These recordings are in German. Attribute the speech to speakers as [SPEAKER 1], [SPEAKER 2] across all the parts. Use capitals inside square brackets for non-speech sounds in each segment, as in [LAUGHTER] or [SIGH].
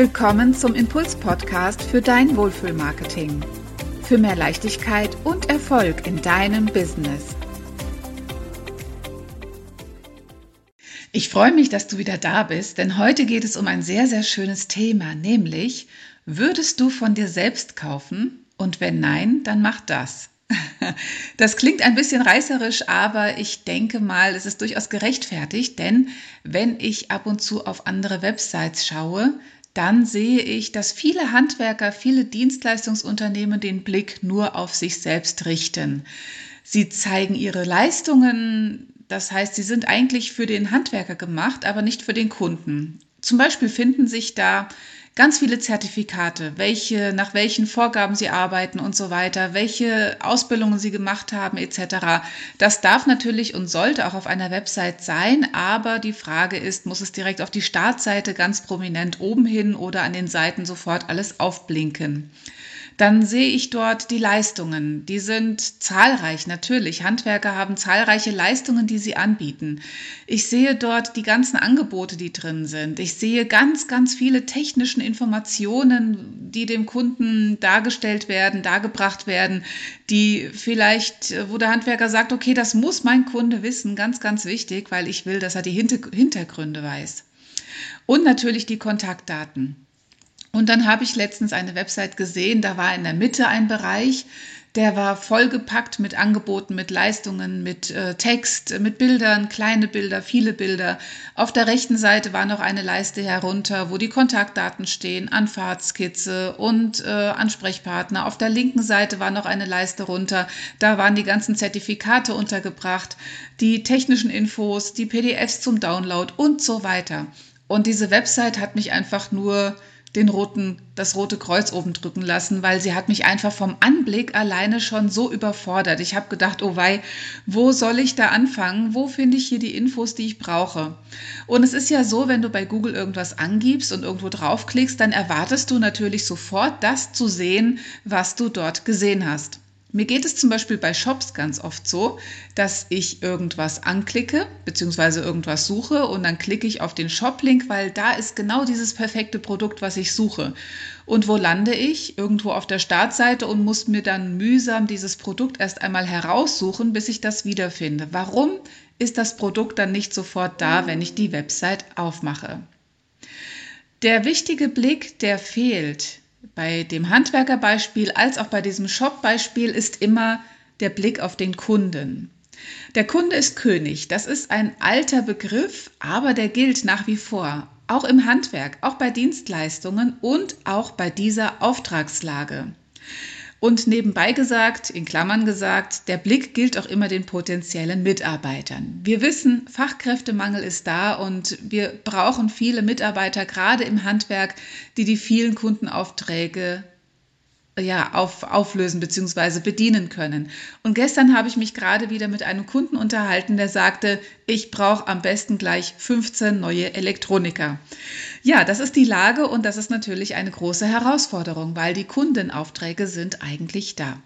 [SPEAKER 1] willkommen zum Impuls-Podcast für dein Wohlfühlmarketing. Für mehr Leichtigkeit und Erfolg in deinem Business. Ich freue mich, dass du wieder da bist, denn heute geht es um ein sehr, sehr schönes Thema, nämlich, würdest du von dir selbst kaufen? Und wenn nein, dann mach das. [LAUGHS] Das klingt ein bisschen reißerisch, aber ich denke mal, es ist durchaus gerechtfertigt, denn wenn ich ab und zu auf andere Websites schaue, dann sehe ich, dass viele Handwerker, viele Dienstleistungsunternehmen den Blick nur auf sich selbst richten. Sie zeigen ihre Leistungen, das heißt, sie sind eigentlich für den Handwerker gemacht, aber nicht für den Kunden. Zum Beispiel finden sich da ganz viele Zertifikate, welche, nach welchen Vorgaben sie arbeiten und so weiter, welche Ausbildungen sie gemacht haben etc. Das darf natürlich und sollte auch auf einer Website sein, aber die Frage ist, muss es direkt auf die Startseite ganz prominent oben hin oder an den Seiten sofort alles aufblinken? Dann sehe ich dort die Leistungen. Die sind zahlreich, natürlich. Handwerker haben zahlreiche Leistungen, die sie anbieten. Ich sehe dort die ganzen Angebote, die drin sind. Ich sehe ganz, ganz viele technischen Informationen, die dem Kunden dargestellt werden, dargebracht werden, die vielleicht, wo der Handwerker sagt, okay, das muss mein Kunde wissen, ganz, ganz wichtig, weil ich will, dass er die Hintergründe weiß. Und natürlich die Kontaktdaten. Und dann habe ich letztens eine Website gesehen, da war in der Mitte ein Bereich, der war vollgepackt mit Angeboten, mit Leistungen, mit äh, Text, mit Bildern, kleine Bilder, viele Bilder. Auf der rechten Seite war noch eine Leiste herunter, wo die Kontaktdaten stehen, Anfahrtskizze und äh, Ansprechpartner. Auf der linken Seite war noch eine Leiste runter. Da waren die ganzen Zertifikate untergebracht, die technischen Infos, die PDFs zum Download und so weiter. Und diese Website hat mich einfach nur den roten, das rote Kreuz oben drücken lassen, weil sie hat mich einfach vom Anblick alleine schon so überfordert. Ich habe gedacht, oh wei, wo soll ich da anfangen? Wo finde ich hier die Infos, die ich brauche? Und es ist ja so, wenn du bei Google irgendwas angibst und irgendwo draufklickst, dann erwartest du natürlich sofort das zu sehen, was du dort gesehen hast. Mir geht es zum Beispiel bei Shops ganz oft so, dass ich irgendwas anklicke bzw. irgendwas suche und dann klicke ich auf den Shop-Link, weil da ist genau dieses perfekte Produkt, was ich suche. Und wo lande ich? Irgendwo auf der Startseite und muss mir dann mühsam dieses Produkt erst einmal heraussuchen, bis ich das wiederfinde. Warum ist das Produkt dann nicht sofort da, wenn ich die Website aufmache? Der wichtige Blick, der fehlt, bei dem Handwerkerbeispiel als auch bei diesem Shop-Beispiel ist immer der Blick auf den Kunden. Der Kunde ist König. Das ist ein alter Begriff, aber der gilt nach wie vor. Auch im Handwerk, auch bei Dienstleistungen und auch bei dieser Auftragslage. Und nebenbei gesagt, in Klammern gesagt, der Blick gilt auch immer den potenziellen Mitarbeitern. Wir wissen, Fachkräftemangel ist da und wir brauchen viele Mitarbeiter, gerade im Handwerk, die die vielen Kundenaufträge ja, auf, auflösen bzw. bedienen können. Und gestern habe ich mich gerade wieder mit einem Kunden unterhalten, der sagte, ich brauche am besten gleich 15 neue Elektroniker. Ja, das ist die Lage und das ist natürlich eine große Herausforderung, weil die Kundenaufträge sind eigentlich da.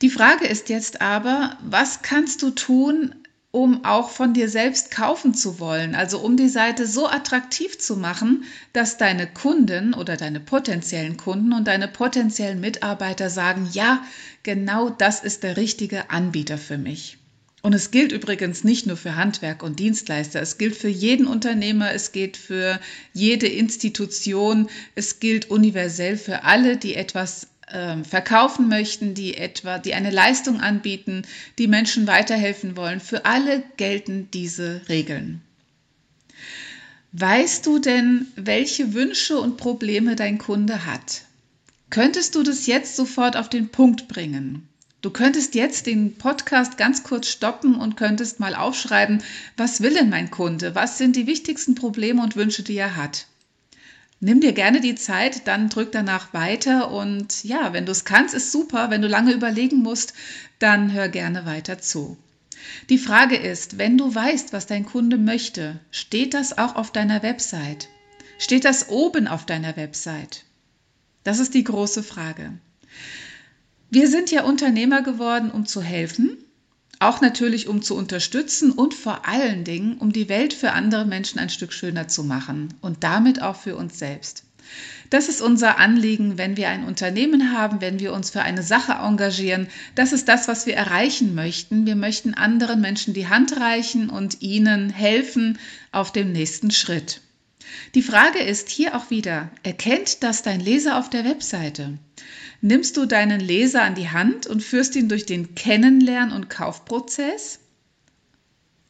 [SPEAKER 1] Die Frage ist jetzt aber, was kannst du tun, um auch von dir selbst kaufen zu wollen, also um die Seite so attraktiv zu machen, dass deine Kunden oder deine potenziellen Kunden und deine potenziellen Mitarbeiter sagen, ja, genau das ist der richtige Anbieter für mich. Und es gilt übrigens nicht nur für Handwerk und Dienstleister, es gilt für jeden Unternehmer, es gilt für jede Institution, es gilt universell für alle, die etwas ähm, verkaufen möchten, die etwa, die eine Leistung anbieten, die Menschen weiterhelfen wollen. Für alle gelten diese Regeln. Weißt du denn, welche Wünsche und Probleme dein Kunde hat? Könntest du das jetzt sofort auf den Punkt bringen? Du könntest jetzt den Podcast ganz kurz stoppen und könntest mal aufschreiben, was will denn mein Kunde? Was sind die wichtigsten Probleme und Wünsche, die er hat? Nimm dir gerne die Zeit, dann drück danach weiter und ja, wenn du es kannst, ist super. Wenn du lange überlegen musst, dann hör gerne weiter zu. Die Frage ist, wenn du weißt, was dein Kunde möchte, steht das auch auf deiner Website? Steht das oben auf deiner Website? Das ist die große Frage. Wir sind ja Unternehmer geworden, um zu helfen auch natürlich um zu unterstützen und vor allen Dingen, um die Welt für andere Menschen ein Stück schöner zu machen und damit auch für uns selbst. Das ist unser Anliegen, wenn wir ein Unternehmen haben, wenn wir uns für eine Sache engagieren. Das ist das, was wir erreichen möchten. Wir möchten anderen Menschen die Hand reichen und ihnen helfen auf dem nächsten Schritt. Die Frage ist hier auch wieder, erkennt das dein Leser auf der Webseite? Nimmst du deinen Leser an die Hand und führst ihn durch den Kennenlern- und Kaufprozess?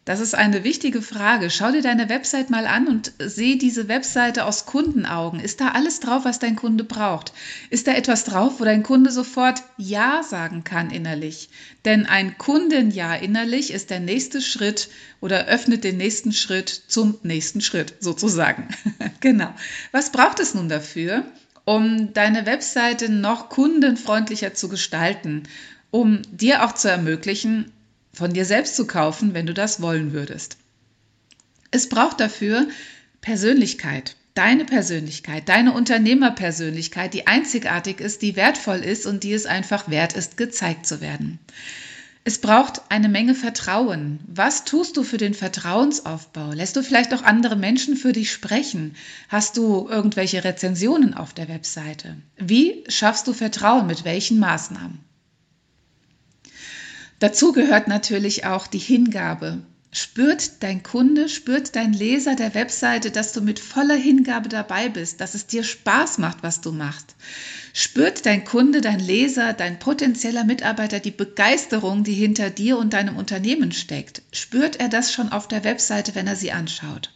[SPEAKER 1] Das ist eine wichtige Frage. Schau dir deine Website mal an und sieh diese Webseite aus Kundenaugen. Ist da alles drauf, was dein Kunde braucht? Ist da etwas drauf, wo dein Kunde sofort Ja sagen kann innerlich? Denn ein Kunden-Ja innerlich ist der nächste Schritt oder öffnet den nächsten Schritt zum nächsten Schritt sozusagen. [LAUGHS] genau. Was braucht es nun dafür, um deine Webseite noch kundenfreundlicher zu gestalten? um dir auch zu ermöglichen, von dir selbst zu kaufen, wenn du das wollen würdest. Es braucht dafür Persönlichkeit, deine Persönlichkeit, deine Unternehmerpersönlichkeit, die einzigartig ist, die wertvoll ist und die es einfach wert ist, gezeigt zu werden. Es braucht eine Menge Vertrauen. Was tust du für den Vertrauensaufbau? Lässt du vielleicht auch andere Menschen für dich sprechen? Hast du irgendwelche Rezensionen auf der Webseite? Wie schaffst du Vertrauen? Mit welchen Maßnahmen? Dazu gehört natürlich auch die Hingabe. Spürt dein Kunde, spürt dein Leser der Webseite, dass du mit voller Hingabe dabei bist, dass es dir Spaß macht, was du machst. Spürt dein Kunde, dein Leser, dein potenzieller Mitarbeiter die Begeisterung, die hinter dir und deinem Unternehmen steckt. Spürt er das schon auf der Webseite, wenn er sie anschaut?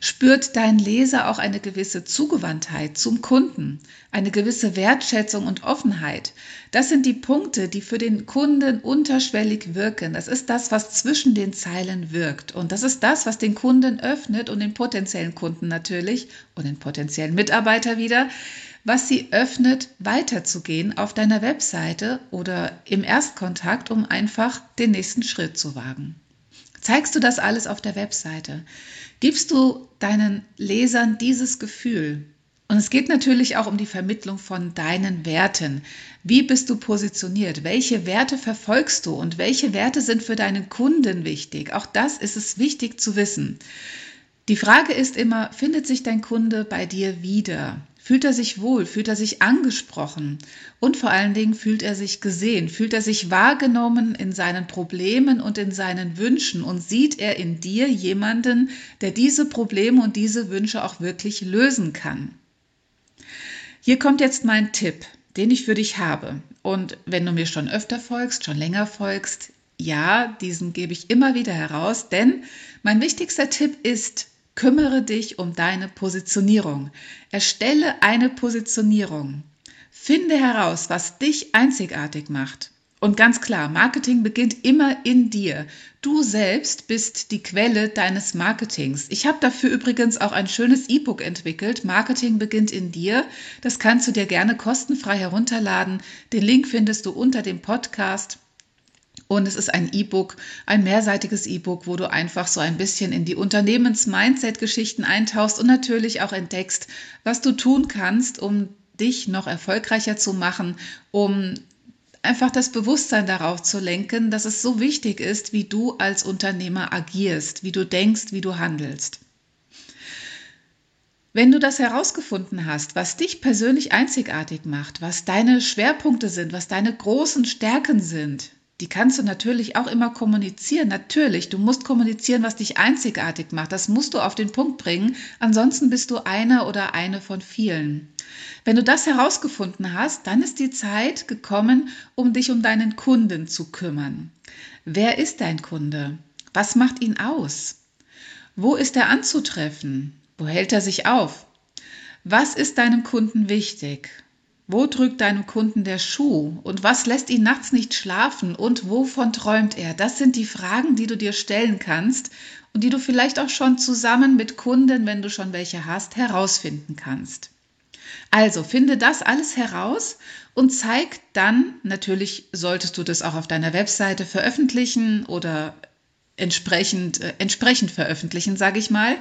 [SPEAKER 1] Spürt dein Leser auch eine gewisse Zugewandtheit zum Kunden, eine gewisse Wertschätzung und Offenheit. Das sind die Punkte, die für den Kunden unterschwellig wirken. Das ist das, was zwischen den Zeilen wirkt. Und das ist das, was den Kunden öffnet und den potenziellen Kunden natürlich und den potenziellen Mitarbeiter wieder, was sie öffnet, weiterzugehen auf deiner Webseite oder im Erstkontakt, um einfach den nächsten Schritt zu wagen. Zeigst du das alles auf der Webseite? Gibst du deinen Lesern dieses Gefühl? Und es geht natürlich auch um die Vermittlung von deinen Werten. Wie bist du positioniert? Welche Werte verfolgst du und welche Werte sind für deinen Kunden wichtig? Auch das ist es wichtig zu wissen. Die Frage ist immer, findet sich dein Kunde bei dir wieder? Fühlt er sich wohl? Fühlt er sich angesprochen? Und vor allen Dingen fühlt er sich gesehen? Fühlt er sich wahrgenommen in seinen Problemen und in seinen Wünschen? Und sieht er in dir jemanden, der diese Probleme und diese Wünsche auch wirklich lösen kann? Hier kommt jetzt mein Tipp, den ich für dich habe. Und wenn du mir schon öfter folgst, schon länger folgst, ja, diesen gebe ich immer wieder heraus, denn mein wichtigster Tipp ist, Kümmere dich um deine Positionierung. Erstelle eine Positionierung. Finde heraus, was dich einzigartig macht. Und ganz klar, Marketing beginnt immer in dir. Du selbst bist die Quelle deines Marketings. Ich habe dafür übrigens auch ein schönes E-Book entwickelt. Marketing beginnt in dir. Das kannst du dir gerne kostenfrei herunterladen. Den Link findest du unter dem Podcast. Und es ist ein E-Book, ein mehrseitiges E-Book, wo du einfach so ein bisschen in die Unternehmens-Mindset-Geschichten eintauchst und natürlich auch entdeckst, was du tun kannst, um dich noch erfolgreicher zu machen, um einfach das Bewusstsein darauf zu lenken, dass es so wichtig ist, wie du als Unternehmer agierst, wie du denkst, wie du handelst. Wenn du das herausgefunden hast, was dich persönlich einzigartig macht, was deine Schwerpunkte sind, was deine großen Stärken sind, die kannst du natürlich auch immer kommunizieren. Natürlich, du musst kommunizieren, was dich einzigartig macht. Das musst du auf den Punkt bringen. Ansonsten bist du einer oder eine von vielen. Wenn du das herausgefunden hast, dann ist die Zeit gekommen, um dich um deinen Kunden zu kümmern. Wer ist dein Kunde? Was macht ihn aus? Wo ist er anzutreffen? Wo hält er sich auf? Was ist deinem Kunden wichtig? Wo drückt deinem Kunden der Schuh? Und was lässt ihn nachts nicht schlafen? Und wovon träumt er? Das sind die Fragen, die du dir stellen kannst und die du vielleicht auch schon zusammen mit Kunden, wenn du schon welche hast, herausfinden kannst. Also finde das alles heraus und zeig dann, natürlich solltest du das auch auf deiner Webseite veröffentlichen oder entsprechend, äh, entsprechend veröffentlichen, sage ich mal,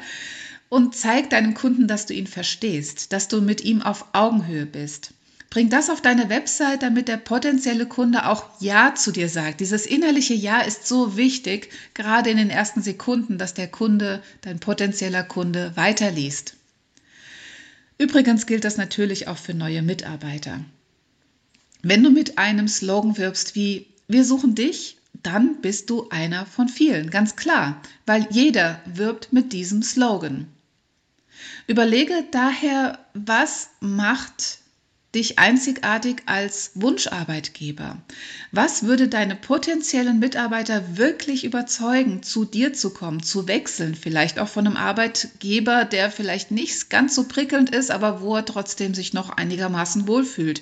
[SPEAKER 1] und zeig deinem Kunden, dass du ihn verstehst, dass du mit ihm auf Augenhöhe bist. Bring das auf deine Website, damit der potenzielle Kunde auch Ja zu dir sagt. Dieses innerliche Ja ist so wichtig, gerade in den ersten Sekunden, dass der Kunde, dein potenzieller Kunde, weiterliest. Übrigens gilt das natürlich auch für neue Mitarbeiter. Wenn du mit einem Slogan wirbst wie Wir suchen dich, dann bist du einer von vielen, ganz klar, weil jeder wirbt mit diesem Slogan. Überlege daher, was macht dich einzigartig als Wunscharbeitgeber? Was würde deine potenziellen Mitarbeiter wirklich überzeugen, zu dir zu kommen, zu wechseln? Vielleicht auch von einem Arbeitgeber, der vielleicht nicht ganz so prickelnd ist, aber wo er trotzdem sich noch einigermaßen wohlfühlt.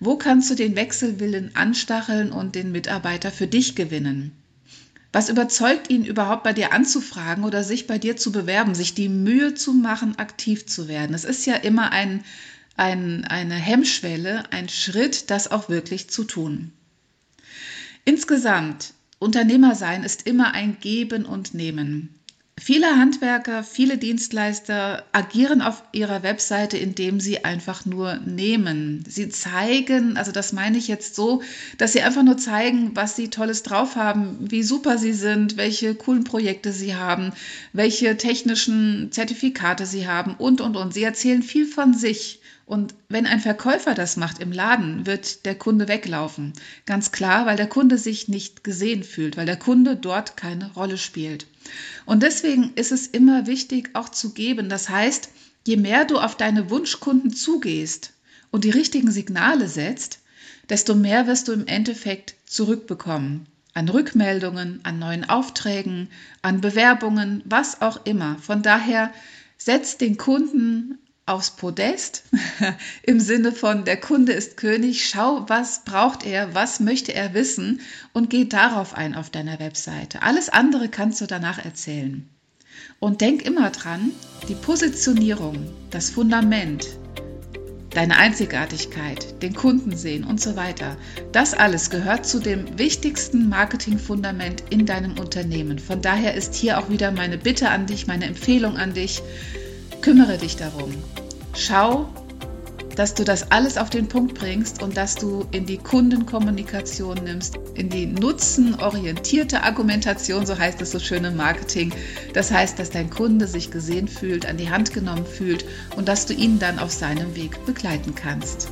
[SPEAKER 1] Wo kannst du den Wechselwillen anstacheln und den Mitarbeiter für dich gewinnen? Was überzeugt ihn überhaupt bei dir anzufragen oder sich bei dir zu bewerben, sich die Mühe zu machen, aktiv zu werden? Es ist ja immer ein ein, eine Hemmschwelle, ein Schritt, das auch wirklich zu tun. Insgesamt, Unternehmer sein ist immer ein Geben und Nehmen. Viele Handwerker, viele Dienstleister agieren auf ihrer Webseite, indem sie einfach nur nehmen. Sie zeigen, also das meine ich jetzt so, dass sie einfach nur zeigen, was sie tolles drauf haben, wie super sie sind, welche coolen Projekte sie haben, welche technischen Zertifikate sie haben und, und, und. Sie erzählen viel von sich. Und wenn ein Verkäufer das macht im Laden, wird der Kunde weglaufen. Ganz klar, weil der Kunde sich nicht gesehen fühlt, weil der Kunde dort keine Rolle spielt. Und deswegen ist es immer wichtig, auch zu geben. Das heißt, je mehr du auf deine Wunschkunden zugehst und die richtigen Signale setzt, desto mehr wirst du im Endeffekt zurückbekommen. An Rückmeldungen, an neuen Aufträgen, an Bewerbungen, was auch immer. Von daher setz den Kunden aufs Podest [LAUGHS] im Sinne von der Kunde ist König, schau, was braucht er, was möchte er wissen und geh darauf ein auf deiner Webseite. Alles andere kannst du danach erzählen. Und denk immer dran, die Positionierung, das Fundament, deine Einzigartigkeit, den Kunden sehen und so weiter, das alles gehört zu dem wichtigsten Marketingfundament in deinem Unternehmen. Von daher ist hier auch wieder meine Bitte an dich, meine Empfehlung an dich, Kümmere dich darum. Schau, dass du das alles auf den Punkt bringst und dass du in die Kundenkommunikation nimmst, in die nutzenorientierte Argumentation, so heißt es so schön im Marketing. Das heißt, dass dein Kunde sich gesehen fühlt, an die Hand genommen fühlt und dass du ihn dann auf seinem Weg begleiten kannst.